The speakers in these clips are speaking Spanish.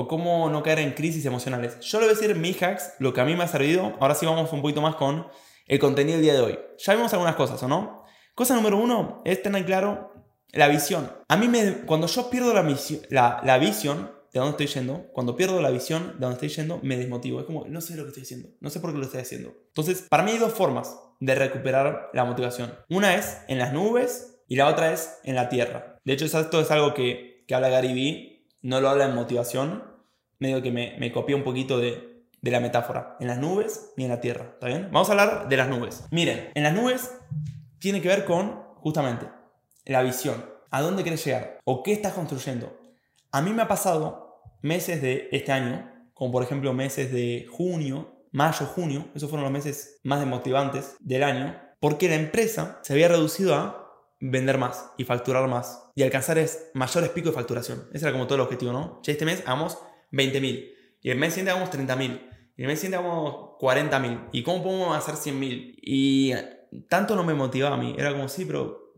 ¿O cómo no caer en crisis emocionales? Yo le voy a decir mis hacks, lo que a mí me ha servido. Ahora sí vamos un poquito más con el contenido del día de hoy. Ya vimos algunas cosas, ¿o no? Cosa número uno es tener claro la visión. A mí me, cuando yo pierdo la, la, la visión de dónde estoy yendo, cuando pierdo la visión de dónde estoy yendo, me desmotivo. Es como, no sé lo que estoy haciendo, no sé por qué lo estoy haciendo. Entonces, para mí hay dos formas de recuperar la motivación. Una es en las nubes y la otra es en la tierra. De hecho, esto es algo que, que habla Gary Vee, no lo habla en motivación, medio que me, me copié un poquito de, la metáfora. En las nubes y en la tierra, ¿está bien? Vamos a hablar de las nubes. Miren, en las nubes tiene que ver con, justamente, la visión. ¿A dónde quieres llegar? ¿O qué estás construyendo? A mí me ha pasado meses de este año, como por ejemplo meses de junio, mayo, junio, esos fueron los meses más desmotivantes del año, porque la empresa se había reducido a vender más y facturar más y alcanzar es mayores picos de facturación. Ese era como todo el objetivo, ¿no? Che, este mes hagamos 20.000 y el mes siguiente hagamos 30.000 y el mes siguiente hagamos 40.000 y cómo podemos hacer 100.000 y tanto no me motivaba a mí, era como sí, pero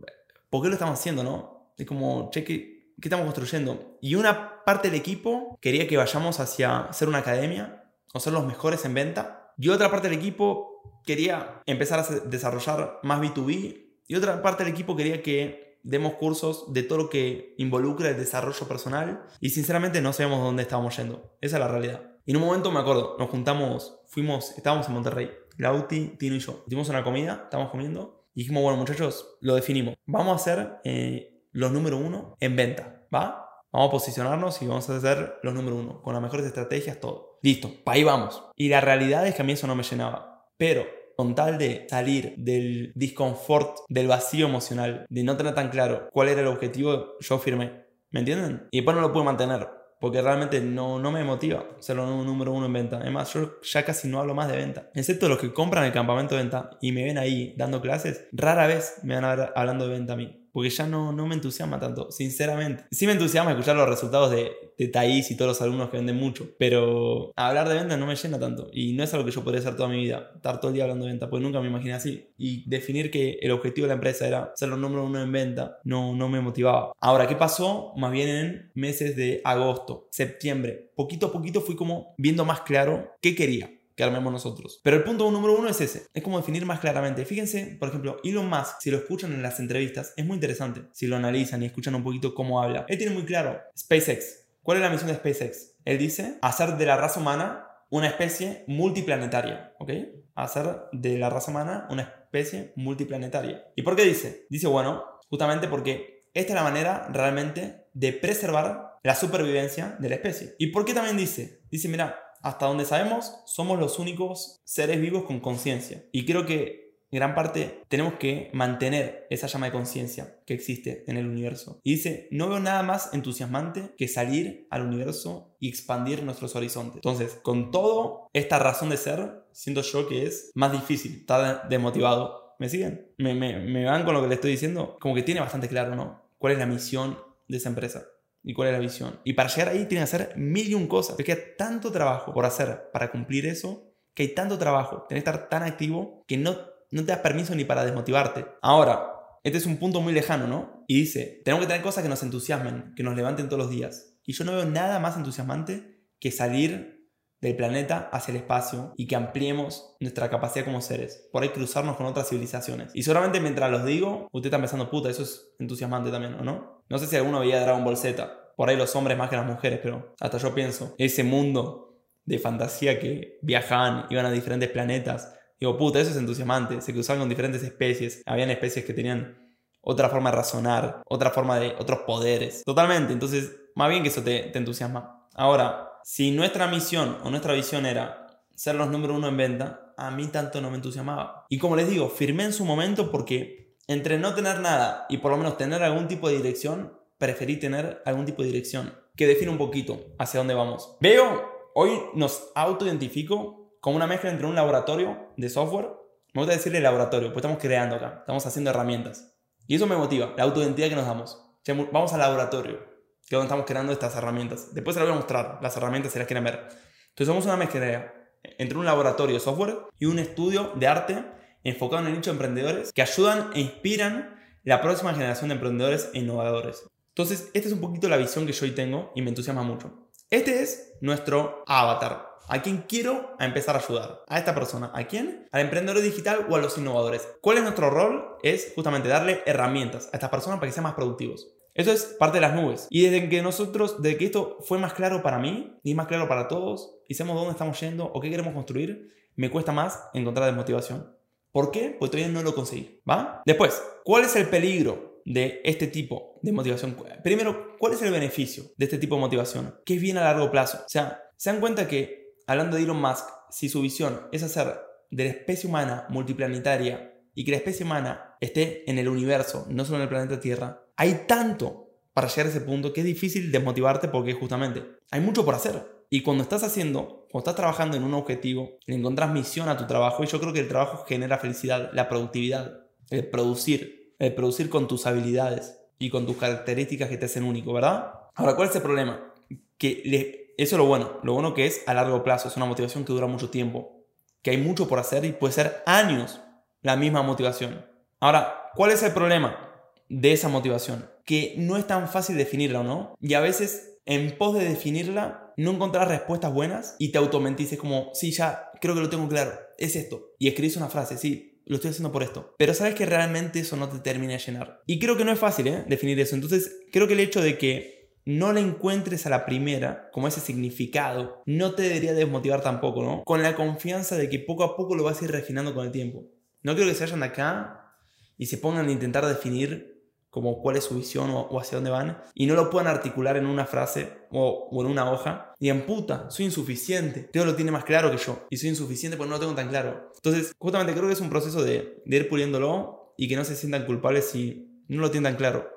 ¿por qué lo estamos haciendo, no? Es como, che, ¿qué, ¿Qué estamos construyendo? Y una parte del equipo quería que vayamos hacia ser una academia o ser los mejores en venta. Y otra parte del equipo quería empezar a desarrollar más B2B. Y otra parte del equipo quería que demos cursos de todo lo que involucra el desarrollo personal. Y sinceramente no sabemos dónde estábamos yendo. Esa es la realidad. Y en un momento me acuerdo, nos juntamos, fuimos, estábamos en Monterrey. Lauti, Tino y yo. Hicimos una comida, estábamos comiendo. Y dijimos, bueno muchachos, lo definimos. Vamos a hacer... Eh, los número uno en venta, ¿va? Vamos a posicionarnos y vamos a hacer los número uno, con las mejores estrategias, todo. Listo, para ahí vamos. Y la realidad es que a mí eso no me llenaba. Pero con tal de salir del disconfort, del vacío emocional, de no tener tan claro cuál era el objetivo, yo firmé. ¿Me entienden? Y después no lo pude mantener, porque realmente no, no me motiva ser el número uno en venta. Además, yo ya casi no hablo más de venta. Excepto los que compran el campamento de venta y me ven ahí dando clases, rara vez me van a ver hablando de venta a mí porque ya no, no me entusiasma tanto, sinceramente. Sí me entusiasma escuchar los resultados de, de Thais y todos los alumnos que venden mucho, pero hablar de venta no me llena tanto y no es algo que yo podría hacer toda mi vida, estar todo el día hablando de venta, porque nunca me imaginé así. Y definir que el objetivo de la empresa era ser los número uno en venta no, no me motivaba. Ahora, ¿qué pasó? Más bien en meses de agosto, septiembre, poquito a poquito fui como viendo más claro qué quería que armemos nosotros. Pero el punto número uno es ese, es como definir más claramente. Fíjense, por ejemplo, Elon Musk, si lo escuchan en las entrevistas, es muy interesante. Si lo analizan y escuchan un poquito cómo habla. Él tiene muy claro SpaceX. ¿Cuál es la misión de SpaceX? Él dice hacer de la raza humana una especie multiplanetaria, ¿ok? Hacer de la raza humana una especie multiplanetaria. ¿Y por qué dice? Dice, bueno, justamente porque esta es la manera realmente de preservar la supervivencia de la especie. ¿Y por qué también dice? Dice, mira, hasta donde sabemos, somos los únicos seres vivos con conciencia. Y creo que gran parte tenemos que mantener esa llama de conciencia que existe en el universo. Y dice, no veo nada más entusiasmante que salir al universo y expandir nuestros horizontes. Entonces, con toda esta razón de ser, siento yo que es más difícil estar desmotivado. ¿Me siguen? ¿Me, me, me van con lo que le estoy diciendo? Como que tiene bastante claro, ¿no? ¿Cuál es la misión de esa empresa? Y cuál es la visión. Y para llegar ahí tiene que hacer mil y un cosas. Es que hay tanto trabajo por hacer para cumplir eso, que hay tanto trabajo, tenés que estar tan activo que no, no te das permiso ni para desmotivarte. Ahora, este es un punto muy lejano, ¿no? Y dice, tenemos que tener cosas que nos entusiasmen, que nos levanten todos los días. Y yo no veo nada más entusiasmante que salir del planeta hacia el espacio y que ampliemos nuestra capacidad como seres. Por ahí cruzarnos con otras civilizaciones. Y solamente mientras los digo, usted está pensando, puta, eso es entusiasmante también, ¿o no? No sé si alguno veía Dragon Ball Z. Por ahí los hombres más que las mujeres, pero hasta yo pienso, ese mundo de fantasía que viajaban, iban a diferentes planetas. Digo, puta, eso es entusiasmante. Se cruzaban con diferentes especies. Habían especies que tenían otra forma de razonar, otra forma de otros poderes. Totalmente. Entonces, más bien que eso te, te entusiasma. Ahora, si nuestra misión o nuestra visión era ser los número uno en venta, a mí tanto no me entusiasmaba. Y como les digo, firmé en su momento porque entre no tener nada y por lo menos tener algún tipo de dirección, preferí tener algún tipo de dirección que define un poquito hacia dónde vamos. Veo, hoy nos autoidentifico como una mezcla entre un laboratorio de software. Me gusta decirle laboratorio, pues estamos creando acá, estamos haciendo herramientas. Y eso me motiva, la autoidentidad que nos damos. Vamos al laboratorio, que es donde estamos creando estas herramientas. Después se las voy a mostrar, las herramientas si las quieren ver. Entonces somos una mezcla entre un laboratorio de software y un estudio de arte enfocado en el nicho de emprendedores que ayudan e inspiran la próxima generación de emprendedores e innovadores. Entonces, esta es un poquito la visión que yo hoy tengo y me entusiasma mucho. Este es nuestro avatar. ¿A quién quiero empezar a ayudar? A esta persona. ¿A quién? Al emprendedor digital o a los innovadores. ¿Cuál es nuestro rol? Es justamente darle herramientas a estas personas para que sean más productivos. Eso es parte de las nubes. Y desde que nosotros, desde que esto fue más claro para mí y más claro para todos, y sabemos dónde estamos yendo o qué queremos construir, me cuesta más encontrar desmotivación. ¿Por qué? Porque todavía no lo conseguí. ¿Va? Después, ¿cuál es el peligro de este tipo de motivación? Primero, ¿cuál es el beneficio de este tipo de motivación? ¿Qué es bien a largo plazo? O sea, se dan cuenta que, hablando de Elon Musk, si su visión es hacer de la especie humana multiplanetaria y que la especie humana esté en el universo, no solo en el planeta Tierra, hay tanto para llegar a ese punto que es difícil desmotivarte porque justamente hay mucho por hacer. Y cuando estás haciendo, cuando estás trabajando en un objetivo, le encontrás misión a tu trabajo, y yo creo que el trabajo genera felicidad, la productividad, el producir, el producir con tus habilidades y con tus características que te hacen único, ¿verdad? Ahora, ¿cuál es el problema? Que eso es lo bueno, lo bueno que es a largo plazo, es una motivación que dura mucho tiempo, que hay mucho por hacer y puede ser años la misma motivación. Ahora, ¿cuál es el problema de esa motivación? Que no es tan fácil definirla, ¿no? Y a veces en pos de definirla, no encontrar respuestas buenas y te automentices como, sí, ya creo que lo tengo claro, es esto. Y escribís una frase, sí, lo estoy haciendo por esto. Pero sabes que realmente eso no te termina de llenar. Y creo que no es fácil ¿eh? definir eso. Entonces, creo que el hecho de que no le encuentres a la primera como ese significado, no te debería desmotivar tampoco, ¿no? Con la confianza de que poco a poco lo vas a ir refinando con el tiempo. No quiero que se vayan acá y se pongan a intentar definir como cuál es su visión o, hacia dónde van, y no lo puedan articular en una frase o, en una hoja, y en puta, soy insuficiente, Teo lo tiene más claro que yo, y soy insuficiente porque no lo tengo tan claro. Entonces, justamente creo que es un proceso de, ir puliéndolo y que no se sientan culpables si no lo tienen tan claro,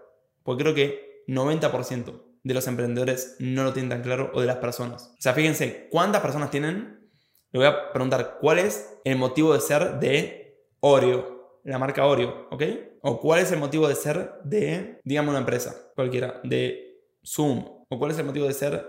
porque creo que 90% de los emprendedores no lo tienen tan claro o de las personas. O sea, fíjense, ¿cuántas personas tienen? Le voy a preguntar, ¿cuál es el motivo de ser de Oreo? La marca Oreo, ¿ok? ¿O cuál es el motivo de ser de, digamos, una empresa cualquiera, de Zoom? ¿O cuál es el motivo de ser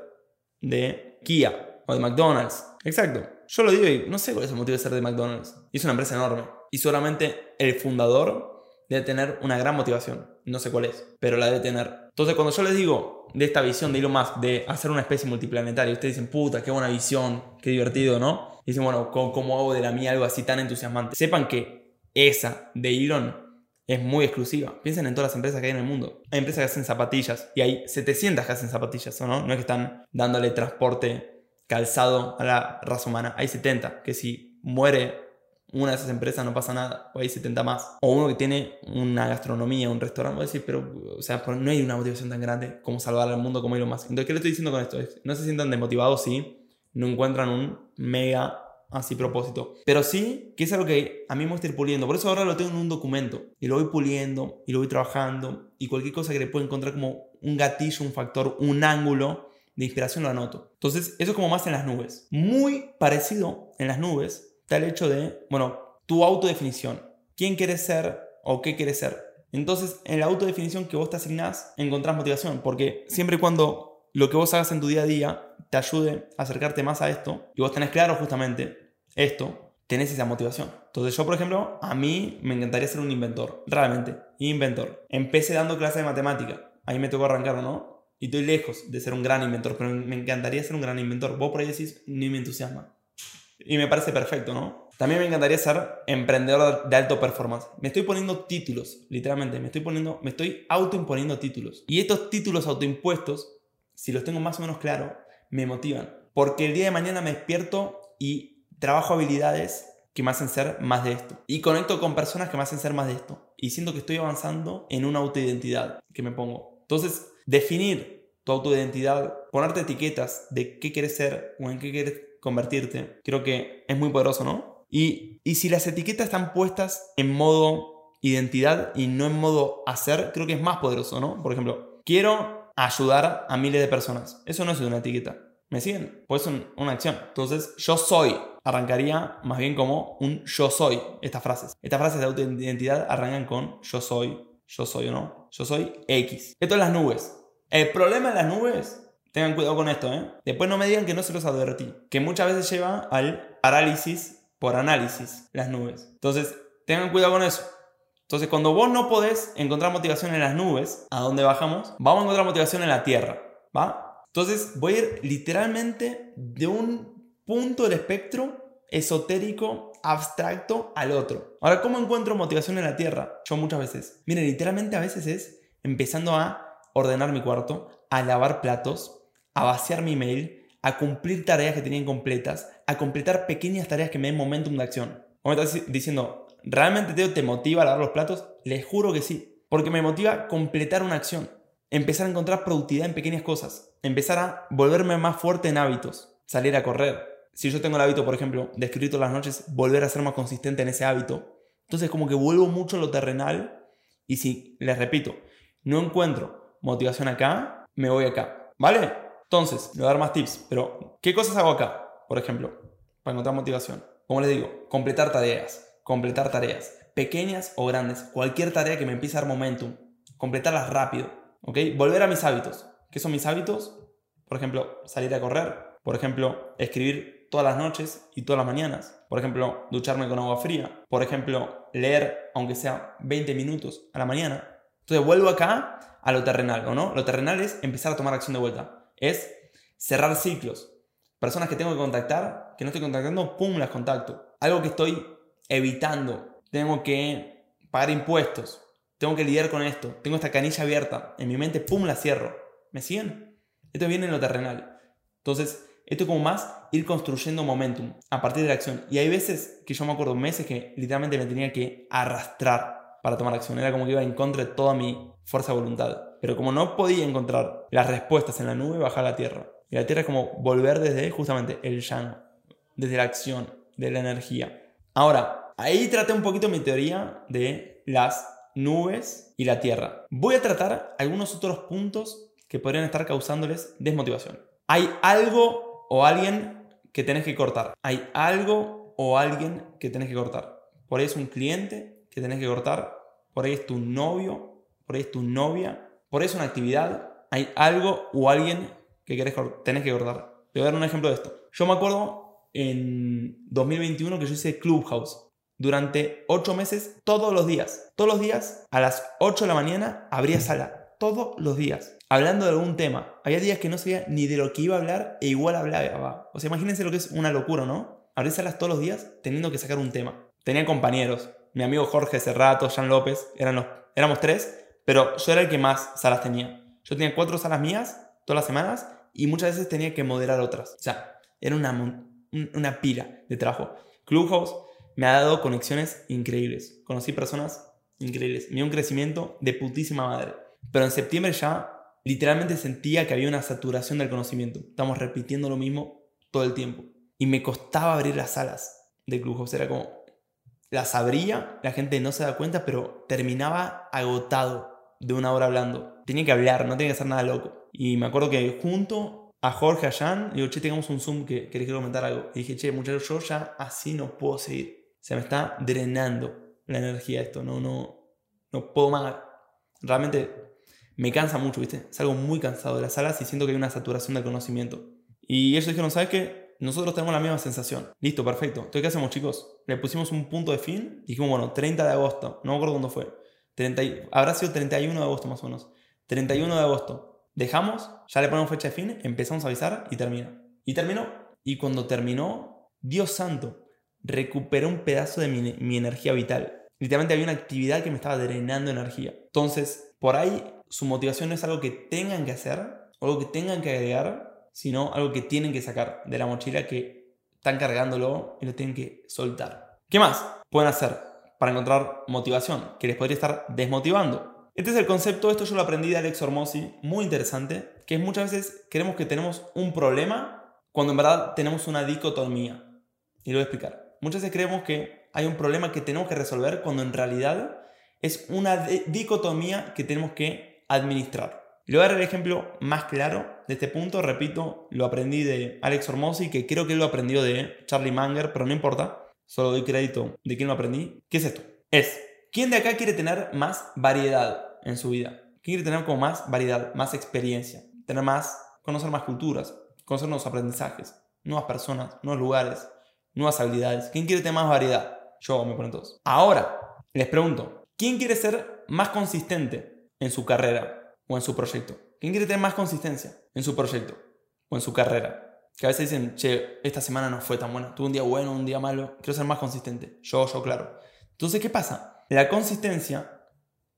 de Kia o de McDonald's? Exacto. Yo lo digo y no sé cuál es el motivo de ser de McDonald's. Es una empresa enorme. Y solamente el fundador debe tener una gran motivación. No sé cuál es, pero la debe tener. Entonces, cuando yo les digo de esta visión de Elon Musk de hacer una especie multiplanetaria, ustedes dicen, puta, qué buena visión, qué divertido, ¿no? Y dicen, bueno, ¿cómo, hago de la mía algo así tan entusiasmante? Sepan que esa de Elon es muy exclusiva. Piensen en todas las empresas que hay en el mundo. Hay empresas que hacen zapatillas y hay 700 que hacen zapatillas, ¿o no? No es que están dándole transporte calzado a la raza humana. Hay 70 que si muere una de esas empresas no pasa nada, o hay 70 más. O uno que tiene una gastronomía, un restaurante, voy decir, pero, o sea, no hay una motivación tan grande como salvar al mundo como Elon Musk. Entonces, ¿qué le estoy diciendo con esto? No se sientan desmotivados si no encuentran un mega así propósito. Pero sí que es algo que a mí me gusta ir puliendo. Por eso ahora lo tengo en un documento y lo voy puliendo y lo voy trabajando y cualquier cosa que le pueda encontrar como un gatillo, un factor, un ángulo de inspiración lo anoto. Entonces, eso es como más en las nubes. Muy parecido en las nubes está el hecho de, bueno, tu autodefinición. ¿Quién quieres ser o qué quieres ser? Entonces, en la autodefinición que vos te asignás, encontrás motivación, porque siempre y cuando lo que vos hagas en tu día a día te ayude a acercarte más a esto y vos tenés claro justamente esto, tenés esa motivación. Entonces yo, por ejemplo, a mí me encantaría ser un inventor, realmente, inventor. Empecé dando clases de matemática, ahí me tocó arrancar, ¿no? Y estoy lejos de ser un gran inventor, pero me encantaría ser un gran inventor. Vos por ahí decís, ni me entusiasma. Y me parece perfecto, ¿no? También me encantaría ser emprendedor de alto performance. Me estoy poniendo títulos, literalmente, me estoy poniendo, me estoy autoimponiendo títulos. Y estos títulos autoimpuestos, si los tengo más o menos claro, me motivan. Porque el día de mañana me despierto y trabajo habilidades que me hacen ser más de esto. Y conecto con personas que me hacen ser más de esto. Y siento que estoy avanzando en una autoidentidad que me pongo. Entonces, definir tu autoidentidad, ponerte etiquetas de qué quieres ser o en qué quieres convertirte, creo que es muy poderoso, ¿no? Y, y si las etiquetas están puestas en modo identidad y no en modo hacer, creo que es más poderoso, ¿no? Por ejemplo, quiero ayudar a miles de personas. Eso no es una etiqueta. ¿Me siguen? Pues es una acción. Entonces, yo soy arrancaría más bien como un yo soy, estas frases. Estas frases de autoidentidad arrancan con yo soy, yo soy o no, yo soy X. Esto es las nubes. El problema de las nubes Tengan cuidado con esto, ¿eh? Después no me digan que no se los advertí. Que muchas veces lleva al parálisis por análisis, las nubes. Entonces, tengan cuidado con eso. Entonces, cuando vos no podés encontrar motivación en las nubes, ¿a dónde bajamos? Vamos a encontrar motivación en la tierra, ¿va? Entonces, voy a ir literalmente de un punto del espectro esotérico, abstracto, al otro. Ahora, ¿cómo encuentro motivación en la tierra? Yo muchas veces. Miren, literalmente a veces es empezando a ordenar mi cuarto, a lavar platos, a vaciar mi mail, a cumplir tareas que tenía incompletas, a completar pequeñas tareas que me den momentum de acción. ¿Cómo me estás diciendo, ¿realmente te motiva a lavar los platos? Les juro que sí, porque me motiva completar una acción, empezar a encontrar productividad en pequeñas cosas, empezar a volverme más fuerte en hábitos, salir a correr. Si yo tengo el hábito, por ejemplo, de escribir todas las noches, volver a ser más consistente en ese hábito. Entonces como que vuelvo mucho a lo terrenal y si, les repito, no encuentro motivación acá, me voy acá. ¿Vale? Entonces, le voy a dar más tips, pero ¿qué cosas hago acá? Por ejemplo, para encontrar motivación. Como les digo, completar tareas, completar tareas, pequeñas o grandes, cualquier tarea que me empiece a dar momentum, completarlas rápido, ¿ok? Volver a mis hábitos. ¿Qué son mis hábitos? Por ejemplo, salir a correr, por ejemplo, escribir todas las noches y todas las mañanas, por ejemplo, ducharme con agua fría, por ejemplo, leer aunque sea 20 minutos a la mañana. Entonces vuelvo acá a lo terrenal, ¿o no? Lo terrenal es empezar a tomar acción de vuelta es cerrar ciclos. Personas que tengo que contactar, que no estoy contactando, pum, las contacto. Algo que estoy evitando. Tengo que pagar impuestos. Tengo que lidiar con esto. Tengo esta canilla abierta. En mi mente, pum, la cierro. ¿Me siguen? Esto viene en lo terrenal. Entonces, esto es como más ir construyendo momentum a partir de la acción. Y hay veces que yo me acuerdo, meses que literalmente me tenía que arrastrar para tomar acción. Era como que iba en contra de toda mi fuerza de voluntad. Pero como no podía encontrar las respuestas en la nube, bajar a la tierra. Y la tierra es como volver desde justamente el llano, desde la acción, de la energía. Ahora, ahí traté un poquito mi teoría de las nubes y la tierra. Voy a tratar algunos otros puntos que podrían estar causándoles desmotivación. Hay algo o alguien que tenés que cortar. Hay algo o alguien que tenés que cortar. Por ahí es un cliente que tenés que cortar. Por ahí es tu novio. Por ahí es tu novia por eso una actividad hay algo o alguien que querés, tenés que cortar. Te voy a dar un ejemplo de esto. Yo me acuerdo en 2021 que yo hice Clubhouse. Durante 8 meses, todos los días. Todos los días, a las 8 de la mañana, abría sala. Todos los días. Hablando de algún tema. Había días que no sabía ni de lo que iba a hablar e igual hablaba. O sea, imagínense lo que es una locura, ¿no? Abrir salas todos los días teniendo que sacar un tema. Tenía compañeros. Mi amigo Jorge Cerrato, Jean López, eran los, éramos tres pero yo era el que más salas tenía. Yo tenía cuatro salas mías todas las semanas y muchas veces tenía que moderar otras. O sea, era una, una pila de trabajo. Clubhouse me ha dado conexiones increíbles. Conocí personas increíbles. Me dio un crecimiento de putísima madre. Pero en septiembre ya literalmente sentía que había una saturación del conocimiento. Estamos repitiendo lo mismo todo el tiempo. Y me costaba abrir las salas de Clubhouse. Era como, las abría, la gente no se da cuenta, pero terminaba agotado de una hora hablando. Tenía que hablar, no tenía que hacer nada loco. Y me acuerdo que junto a Jorge, a Jan, digo, che, tengamos un Zoom que querés comentar algo. Y dije, che, muchachos, yo ya así no puedo seguir. Se me está drenando la energía esto, no, no, no puedo más. Realmente me cansa mucho, ¿viste? Salgo muy cansado de las salas y siento que hay una saturación del conocimiento. Y ellos dijeron, ¿sabes qué? Nosotros tenemos la misma sensación. Listo, perfecto. Entonces, ¿qué hacemos, chicos? Le pusimos un punto de fin. Dijimos, bueno, 30 de agosto. No me acuerdo cuándo fue 30, habrá sido 31 de agosto más o menos. 31 de agosto. Dejamos, ya le ponemos fecha de fin, empezamos a avisar y termina. Y terminó. Y cuando terminó, Dios santo, recuperé un pedazo de mi, energía vital. Literalmente había una actividad que me estaba drenando energía. Entonces, por ahí su motivación no es algo que tengan que hacer, algo que tengan que agregar, sino algo que tienen que sacar de la mochila que están cargándolo y lo tienen que soltar. ¿Qué más pueden hacer? para encontrar motivación, que les podría estar desmotivando. Este es el concepto, esto yo lo aprendí de Alex Hormozzi, muy interesante, que es muchas veces queremos que tenemos un problema cuando en verdad tenemos una dicotomía. Y lo voy a explicar. Muchas veces creemos que hay un problema que tenemos que resolver cuando en realidad es una dicotomía que tenemos que administrar. Y le voy a dar el ejemplo más claro de este punto. Repito, lo aprendí de Alex Hormozzi, que creo que lo aprendió de Charlie Munger, pero no importa. Solo doy crédito de quién lo aprendí. ¿Qué es esto? Es, ¿quién de acá quiere tener más variedad en su vida? ¿Quién quiere tener como más variedad, más experiencia? Tener más, conocer más culturas, conocer nuevos aprendizajes, nuevas personas, nuevos lugares, nuevas habilidades. ¿Quién quiere tener más variedad? Yo me ponen todos. Ahora, les pregunto, ¿quién quiere ser más consistente en su carrera o en su proyecto? ¿Quién quiere tener más consistencia en su proyecto o en su carrera? Que a veces dicen, che, esta semana no fue tan buena, tuve un día bueno, un día malo, quiero ser más consistente. Yo, yo, claro. Entonces, ¿qué pasa? La consistencia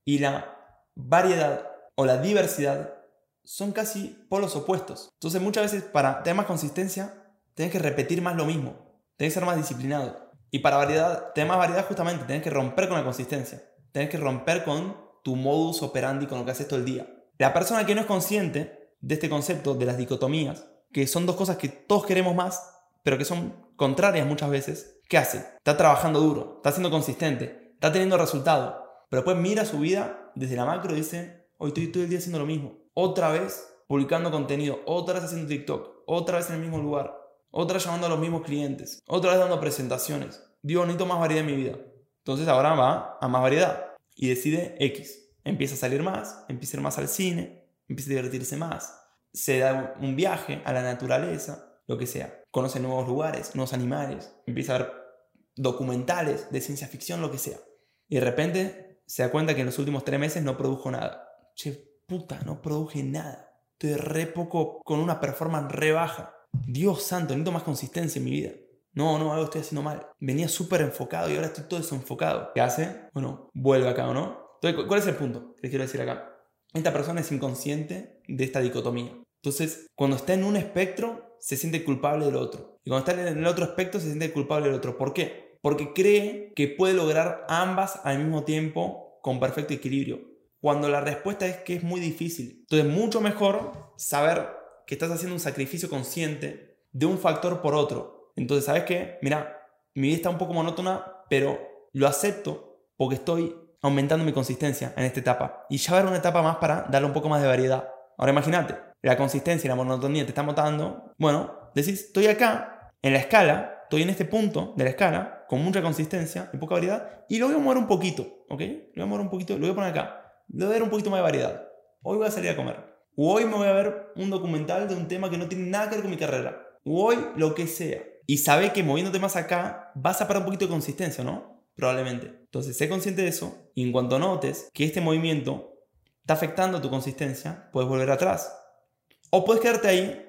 y la variedad o la diversidad son casi polos opuestos. Entonces, muchas veces para tener más consistencia, tienes que repetir más lo mismo, tienes que ser más disciplinado. Y para variedad, tener más variedad justamente, tienes que romper con la consistencia, tienes que romper con tu modus operandi, con lo que haces todo el día. La persona que no es consciente de este concepto de las dicotomías, que son dos cosas que todos queremos más, pero que son contrarias muchas veces, ¿qué hace? Está trabajando duro, está siendo consistente, está teniendo resultado, pero después mira su vida desde la macro y dice, hoy estoy todo el día haciendo lo mismo. Otra vez publicando contenido, otra vez haciendo TikTok, otra vez en el mismo lugar, otra vez llamando a los mismos clientes, otra vez dando presentaciones. Digo, necesito más variedad en mi vida. Entonces ahora va a más variedad y decide X. Empieza a salir más, empieza a ir más al cine, empieza a divertirse más, se da un viaje a la naturaleza, lo que sea. Conoce nuevos lugares, nuevos animales, empieza a ver documentales de ciencia ficción, lo que sea. Y de repente se da cuenta que en los últimos tres meses no produjo nada. Che, puta, no produje nada. Estoy re poco con una performance re baja. Dios santo, necesito más consistencia en mi vida. No, no, algo estoy haciendo mal. Venía súper enfocado y ahora estoy todo desenfocado. ¿Qué hace? Bueno, vuelve acá, ¿o no? Entonces, ¿cuál es el punto que quiero decir acá? Esta persona es inconsciente de esta dicotomía. Entonces, cuando está en un espectro, se siente culpable del otro. Y cuando está en el otro espectro, se siente culpable del otro. ¿Por qué? porque cree que puede lograr ambas al mismo tiempo con perfecto equilibrio. Cuando la respuesta es que es muy difícil. Entonces, mucho mejor saber que estás haciendo un sacrificio consciente de un factor por otro. Entonces, ¿sabes qué? Mira, mi vida está un poco monótona, pero lo acepto porque estoy aumentando mi consistencia en esta etapa. Y ya va una etapa más para darle un poco más de variedad. Ahora imagínate, la consistencia y la monotonía te están matando. Bueno, decís, estoy acá, en la escala, estoy en este punto de la escala, con mucha consistencia y poca variedad, y lo voy a mover un poquito, ¿ok? Lo voy a mover un poquito, lo voy a poner acá. Le voy a dar un poquito más de variedad. Hoy voy a salir a comer. O hoy me voy a ver un documental de un tema que no tiene nada que ver con mi carrera. O hoy lo que sea. Y sabe que moviéndote más acá vas a parar un poquito de consistencia, ¿no? Probablemente. Entonces, sé consciente de eso y en cuanto notes que este movimiento está afectando tu consistencia, puedes volver atrás. O puedes quedarte ahí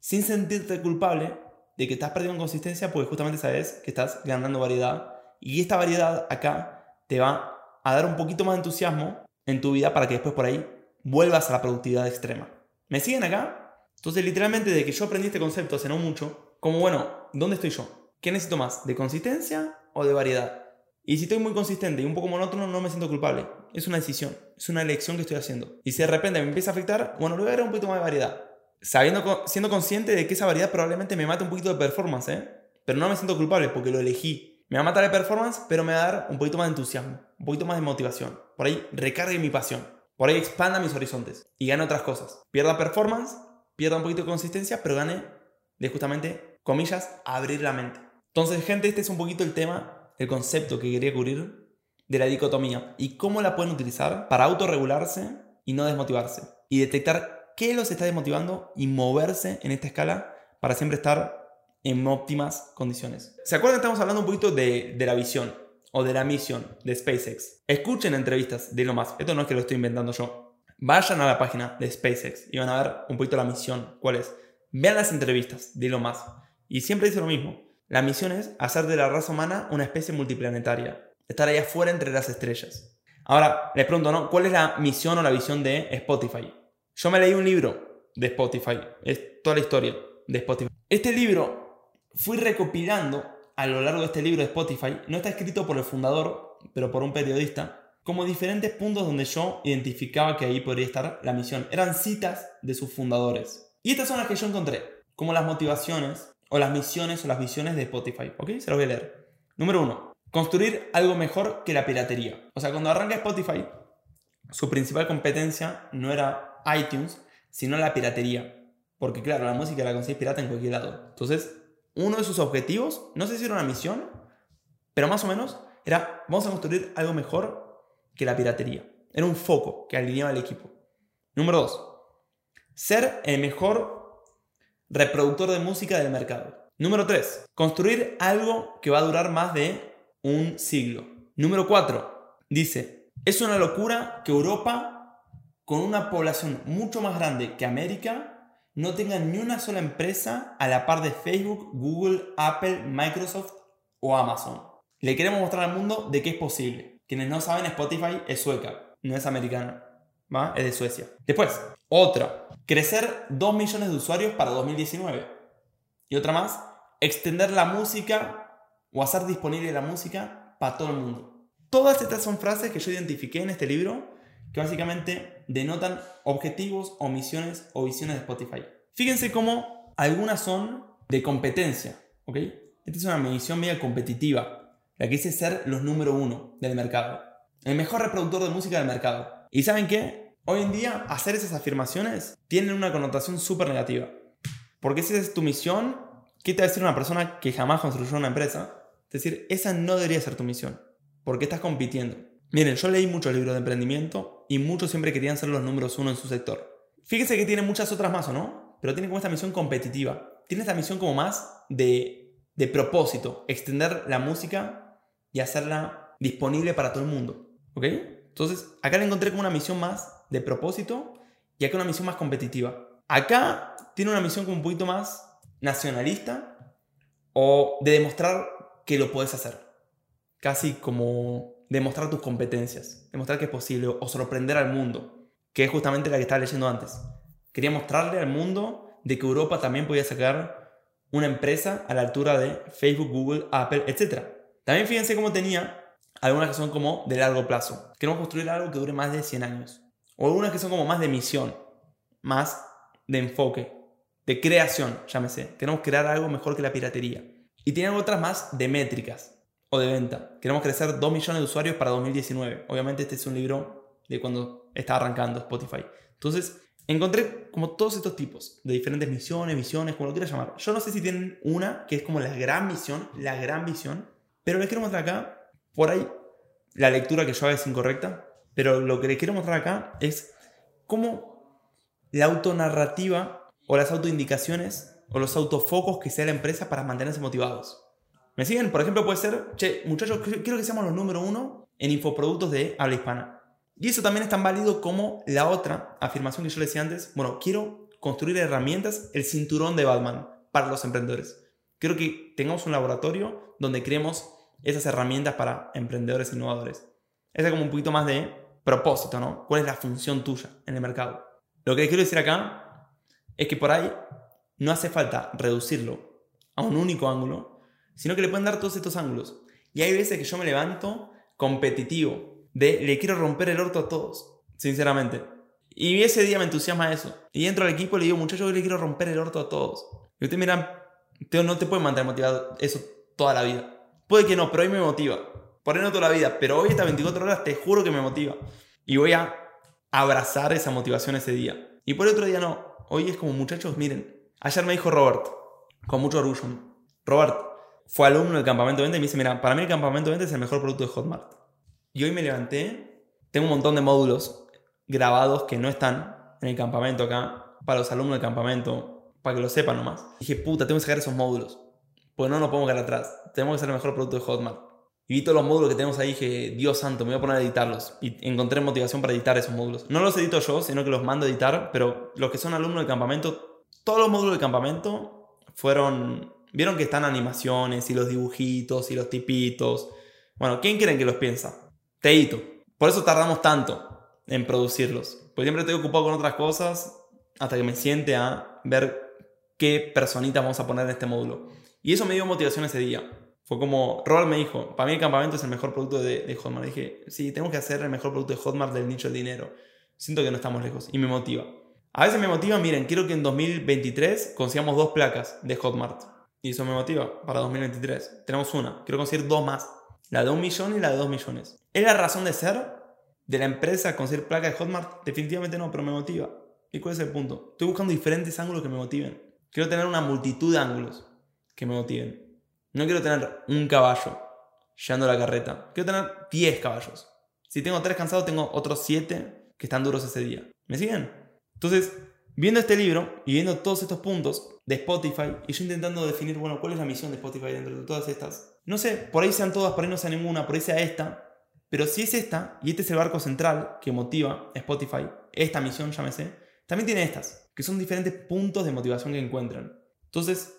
sin sentirte culpable de que estás perdiendo consistencia porque justamente sabes que estás ganando variedad y esta variedad acá te va a dar un poquito más de entusiasmo en tu vida para que después por ahí vuelvas a la productividad extrema. ¿Me siguen acá? Entonces literalmente de que yo aprendí este concepto hace no mucho, como bueno, ¿dónde estoy yo? ¿Qué necesito más? ¿De consistencia o de variedad? Y si estoy muy consistente y un poco monótono, no me siento culpable. Es una decisión, es una elección que estoy haciendo. Y si de repente me empieza a afectar, bueno, le voy a dar un poquito más de variedad sabiendo, siendo consciente de que esa variedad probablemente me mate un poquito de performance, ¿eh? Pero no me siento culpable porque lo elegí. Me va a matar de performance, pero me va a dar un poquito más de entusiasmo, un poquito más de motivación. Por ahí recargue mi pasión. Por ahí expanda mis horizontes y gane otras cosas. Pierda performance, pierda un poquito de consistencia, pero gane de justamente, comillas, abrir la mente. Entonces, gente, este es un poquito el tema, el concepto que quería cubrir de la dicotomía y cómo la pueden utilizar para autorregularse y no desmotivarse. Y detectar qué los está desmotivando y moverse en esta escala para siempre estar en óptimas condiciones. ¿Se acuerdan que estamos hablando un poquito de, la visión o de la misión de SpaceX? Escuchen entrevistas de lo más. Esto no es que lo estoy inventando yo. Vayan a la página de SpaceX y van a ver un poquito la misión. ¿Cuál es? Vean las entrevistas de lo más. Y siempre dice lo mismo. La misión es hacer de la raza humana una especie multiplanetaria. Estar allá afuera entre las estrellas. Ahora, les pregunto, ¿no? ¿Cuál es la misión o la visión de Spotify? Yo me leí un libro de Spotify, es toda la historia de Spotify. Este libro fui recopilando a lo largo de este libro de Spotify, no está escrito por el fundador, pero por un periodista, como diferentes puntos donde yo identificaba que ahí podría estar la misión. Eran citas de sus fundadores. Y estas son las que yo encontré, como las motivaciones o las misiones o las visiones de Spotify. ¿Ok? Se los voy a leer. Número uno, construir algo mejor que la piratería. O sea, cuando arranca Spotify, su principal competencia no era iTunes, sino la piratería. Porque claro, la música la conseguís pirata en cualquier lado. Entonces, uno de sus objetivos, no sé si era una misión, pero más o menos era, vamos a construir algo mejor que la piratería. Era un foco que alineaba el equipo. Número dos, ser el mejor reproductor de música del mercado. Número 3. Construir algo que va a durar más de un siglo. Número 4. Dice, es una locura que Europa, con una población mucho más grande que América, no tenga ni una sola empresa a la par de Facebook, Google, Apple, Microsoft o Amazon. Le queremos mostrar al mundo de que es posible. Quienes no saben, Spotify es sueca, no es americana. ¿va? Es de Suecia. Después, otra. Crecer 2 millones de usuarios para 2019. Y otra más. Extender la música o hacer disponible la música para todo el mundo. Todas estas son frases que yo identifiqué en este libro que básicamente denotan objetivos o misiones o visiones de Spotify. Fíjense cómo algunas son de competencia, ¿ok? Esta es una medición media competitiva, la que dice ser los número uno del mercado. El mejor reproductor de música del mercado. ¿Y saben qué? Hoy en día hacer esas afirmaciones tienen una connotación súper negativa. Porque si esa es tu misión, ¿qué te va a decir una persona que jamás construyó una empresa? Es decir, esa no debería ser tu misión. Porque estás compitiendo. Miren, yo leí muchos libros de emprendimiento y muchos siempre querían ser los números uno en su sector. Fíjense que tiene muchas otras más, ¿o no? Pero tiene como esta misión competitiva. Tiene esta misión como más de, de propósito. Extender la música y hacerla disponible para todo el mundo. ¿Ok? Entonces, acá le encontré como una misión más de propósito y acá una misión más competitiva. Acá tiene una misión como un poquito más nacionalista o de demostrar que lo puedes hacer. Casi como demostrar tus competencias, demostrar que es posible o sorprender al mundo, que es justamente la que estaba leyendo antes. Quería mostrarle al mundo de que Europa también podía sacar una empresa a la altura de Facebook, Google, Apple, etc. También fíjense cómo tenía algunas que son como de largo plazo. Queremos construir algo que dure más de 100 años. O algunas que son como más de misión, más de enfoque, de creación, llámese. Queremos crear algo mejor que la piratería. Y tienen otras más de métricas o de venta. Queremos crecer 2 millones de usuarios para 2019. Obviamente este es un libro de cuando está arrancando Spotify. Entonces, encontré como todos estos tipos de diferentes misiones, visiones, como lo quieras llamar. Yo no sé si tienen una que es como la gran misión, la gran visión, pero les quiero mostrar acá por ahí la lectura que yo hago es incorrecta, pero lo que les quiero mostrar acá es cómo la autonarrativa o las autoindicaciones o los autofocos que sea la empresa para mantenerse motivados. ¿Me siguen? Por ejemplo, puede ser, che, muchachos, quiero que seamos los número uno en infoproductos de habla hispana. Y eso también es tan válido como la otra afirmación que yo les decía antes. Bueno, quiero construir herramientas, el cinturón de Batman para los emprendedores. Quiero que tengamos un laboratorio donde creemos esas herramientas para emprendedores innovadores. Ese es como un poquito más de propósito, ¿no? ¿Cuál es la función tuya en el mercado? Lo que quiero decir acá es que por ahí no hace falta reducirlo a un único ángulo, sino que le pueden dar todos estos ángulos. Y hay veces que yo me levanto competitivo, de le quiero romper el orto a todos, sinceramente. Y ese día me entusiasma eso. Y entro al equipo y le digo, muchachos, le quiero romper el orto a todos. Y ustedes miran, no te puede mantener motivado eso toda la vida. Puede que no, pero hoy me motiva. Por ahí no toda la vida, pero hoy estas 24 horas te juro que me motiva. Y voy a abrazar esa motivación ese día. Y por otro día no. Hoy es como, muchachos, miren. Ayer me dijo Robert, con mucho orgullo. Robert fue alumno del campamento 20 y me dice, mira, para mí el campamento 20 es el mejor producto de Hotmart. Y hoy me levanté, tengo un montón de módulos grabados que no están en el campamento acá, para los alumnos del campamento, para que lo sepan nomás. dije, puta, tengo que sacar esos módulos. Pues no nos podemos quedar atrás. Tenemos que ser el mejor producto de Hotmart. Y vi todos los módulos que tenemos ahí que, Dios santo, me voy a poner a editarlos. Y encontré motivación para editar esos módulos. No los edito yo, sino que los mando a editar, pero los que son alumnos del campamento, todos los módulos del campamento fueron... Vieron que están animaciones y los dibujitos y los tipitos. Bueno, ¿quién quieren que los piensa? Teito. Por eso tardamos tanto en producirlos. Porque siempre estoy ocupado con otras cosas hasta que me siente a ver qué personitas vamos a poner en este módulo. Y eso me dio motivación ese día. Fue como, Robert me dijo, para mí el campamento es el mejor producto de, de Hotmart. dije, sí, tenemos que hacer el mejor producto de Hotmart del nicho del dinero. Siento que no estamos lejos y me motiva. A veces me motiva, miren, quiero que en 2023 consigamos dos placas de Hotmart. Y eso me motiva para 2023. Tenemos una, quiero conseguir dos más. La de un millón y la de dos millones. ¿Es la razón de ser de la empresa conseguir placas de Hotmart? Definitivamente no, pero me motiva. ¿Y cuál es el punto? Estoy buscando diferentes ángulos que me motiven. Quiero tener una multitud de ángulos que me motiven. No quiero tener un caballo llevando la carreta. Quiero tener 10 caballos. Si tengo 3 cansados, tengo otros 7 que están duros ese día. ¿Me siguen? Entonces, viendo este libro y viendo todos estos puntos de Spotify y yo intentando definir, bueno, cuál es la misión de Spotify dentro de todas estas. No sé, por ahí sean todas, por ahí no sea ninguna, por ahí sea esta. Pero si es esta, y este es el barco central que motiva Spotify, esta misión, llámese, también tiene estas, que son diferentes puntos de motivación que encuentran. Entonces,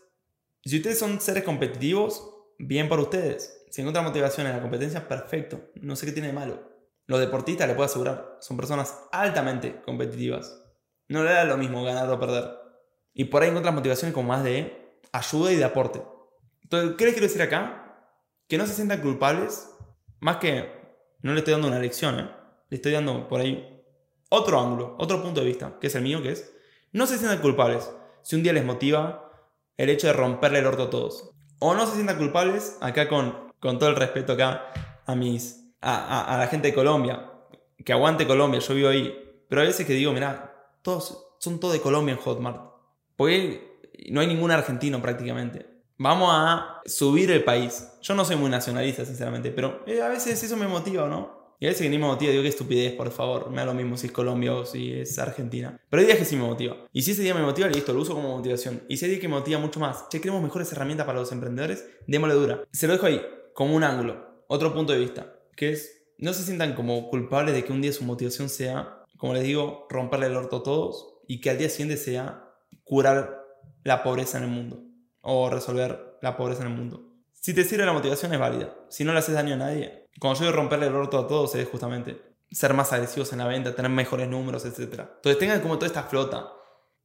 si ustedes son seres competitivos, bien para ustedes. Si encuentran motivación en la competencia, perfecto. No sé qué tiene de malo. Los deportistas, les puedo asegurar, son personas altamente competitivas. No le da lo mismo ganar o perder. Y por ahí encuentran motivaciones como más de ayuda y de aporte. Entonces, ¿qué les quiero decir acá? Que no se sientan culpables, más que no le estoy dando una lección, ¿eh? le estoy dando por ahí otro ángulo, otro punto de vista, que es el mío, que es, no se sientan culpables si un día les motiva el hecho de romperle el orto a todos. O no se sientan culpables, acá con, con todo el respeto acá a mis, a, a, la gente de Colombia, que aguante Colombia, yo vivo ahí, pero a veces que digo, mira, todos, son todos de Colombia en Hotmart, porque no hay ningún argentino prácticamente. Vamos a subir el país. Yo no soy muy nacionalista, sinceramente, pero eh, a veces eso me motiva, ¿no? Y a veces que ni me motiva, digo, qué estupidez, por favor. Me da lo mismo si es Colombia o si es Argentina. Pero hay días que sí me motiva. Y si ese día me motiva, listo, lo uso como motivación. Y si hay día que me motiva mucho más, che, queremos mejores herramientas para los emprendedores, démosle dura. Se lo dejo ahí, como un ángulo, otro punto de vista, que es, no se sientan como culpables de que un día su motivación sea, como les digo, romperle el orto a todos y que al día siguiente sea curar la pobreza en el mundo o resolver la pobreza en el mundo. Si te sirve la motivación es válida. Si no le haces daño a nadie, cuando yo digo romperle el orto a todos es justamente ser más agresivos en la venta, tener mejores números, etc. Entonces tengan como toda esta flota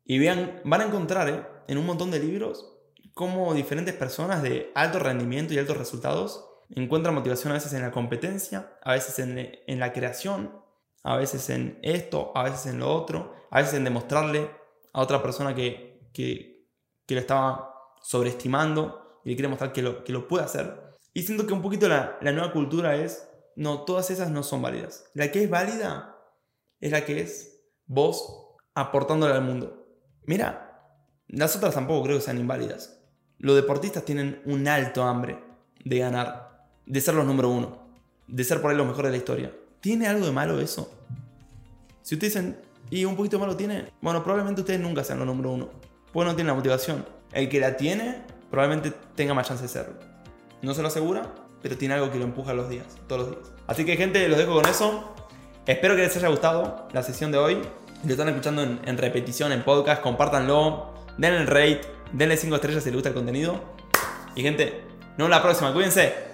y vean, van a encontrar ¿eh? en un montón de libros cómo diferentes personas de alto rendimiento y altos resultados encuentran motivación a veces en la competencia, a veces en, en la creación, a veces en esto, a veces en lo otro, a veces en demostrarle a otra persona que, que, que lo estaba sobreestimando y le quiere mostrar que lo, que lo puede hacer. Y siento que un poquito la, la nueva cultura es, no, todas esas no son válidas. La que es válida es la que es vos aportándole al mundo. Mira, las otras tampoco creo que sean inválidas. Los deportistas tienen un alto hambre de ganar, de ser los número uno, de ser por ahí los mejores de la historia. ¿Tiene algo de malo eso? Si ustedes dicen, y un poquito malo tiene, bueno, probablemente ustedes nunca sean los número uno, pues no tienen la motivación. El que la tiene, probablemente tenga más chance de serlo. No se lo asegura, pero tiene algo que lo empuja los días, todos los días. Así que gente, los dejo con eso. Espero que les haya gustado la sesión de hoy. Si lo están escuchando en, repetición, en podcast, compártanlo, denle el rate, denle 5 estrellas si les gusta el contenido. Y gente, nos vemos la próxima, cuídense.